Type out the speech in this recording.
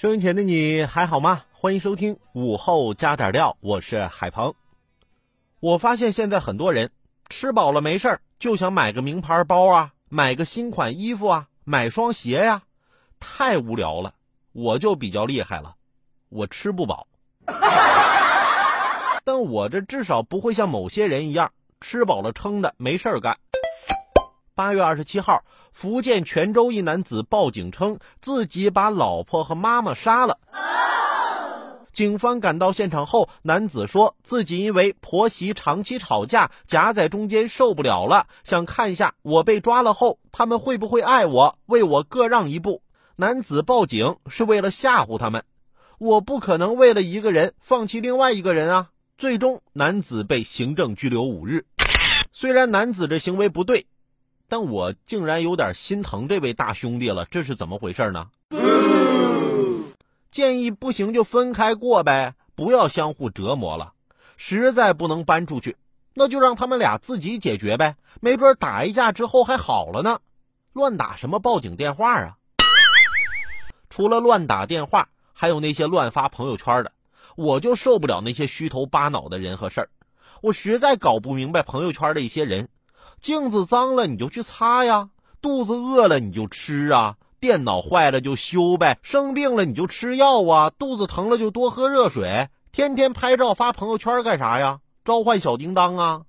收音前的你还好吗？欢迎收听午后加点料，我是海鹏。我发现现在很多人吃饱了没事儿就想买个名牌包啊，买个新款衣服啊，买双鞋呀，太无聊了。我就比较厉害了，我吃不饱，但我这至少不会像某些人一样吃饱了撑的没事儿干。八月二十七号，福建泉州一男子报警称自己把老婆和妈妈杀了。警方赶到现场后，男子说自己因为婆媳长期吵架，夹在中间受不了了，想看一下我被抓了后他们会不会爱我，为我各让一步。男子报警是为了吓唬他们，我不可能为了一个人放弃另外一个人啊！最终，男子被行政拘留五日。虽然男子这行为不对。但我竟然有点心疼这位大兄弟了，这是怎么回事呢？建议不行就分开过呗，不要相互折磨了。实在不能搬出去，那就让他们俩自己解决呗，没准打一架之后还好了呢。乱打什么报警电话啊？除了乱打电话，还有那些乱发朋友圈的，我就受不了那些虚头巴脑的人和事儿。我实在搞不明白朋友圈的一些人。镜子脏了你就去擦呀，肚子饿了你就吃啊，电脑坏了就修呗，生病了你就吃药啊，肚子疼了就多喝热水，天天拍照发朋友圈干啥呀？召唤小叮当啊！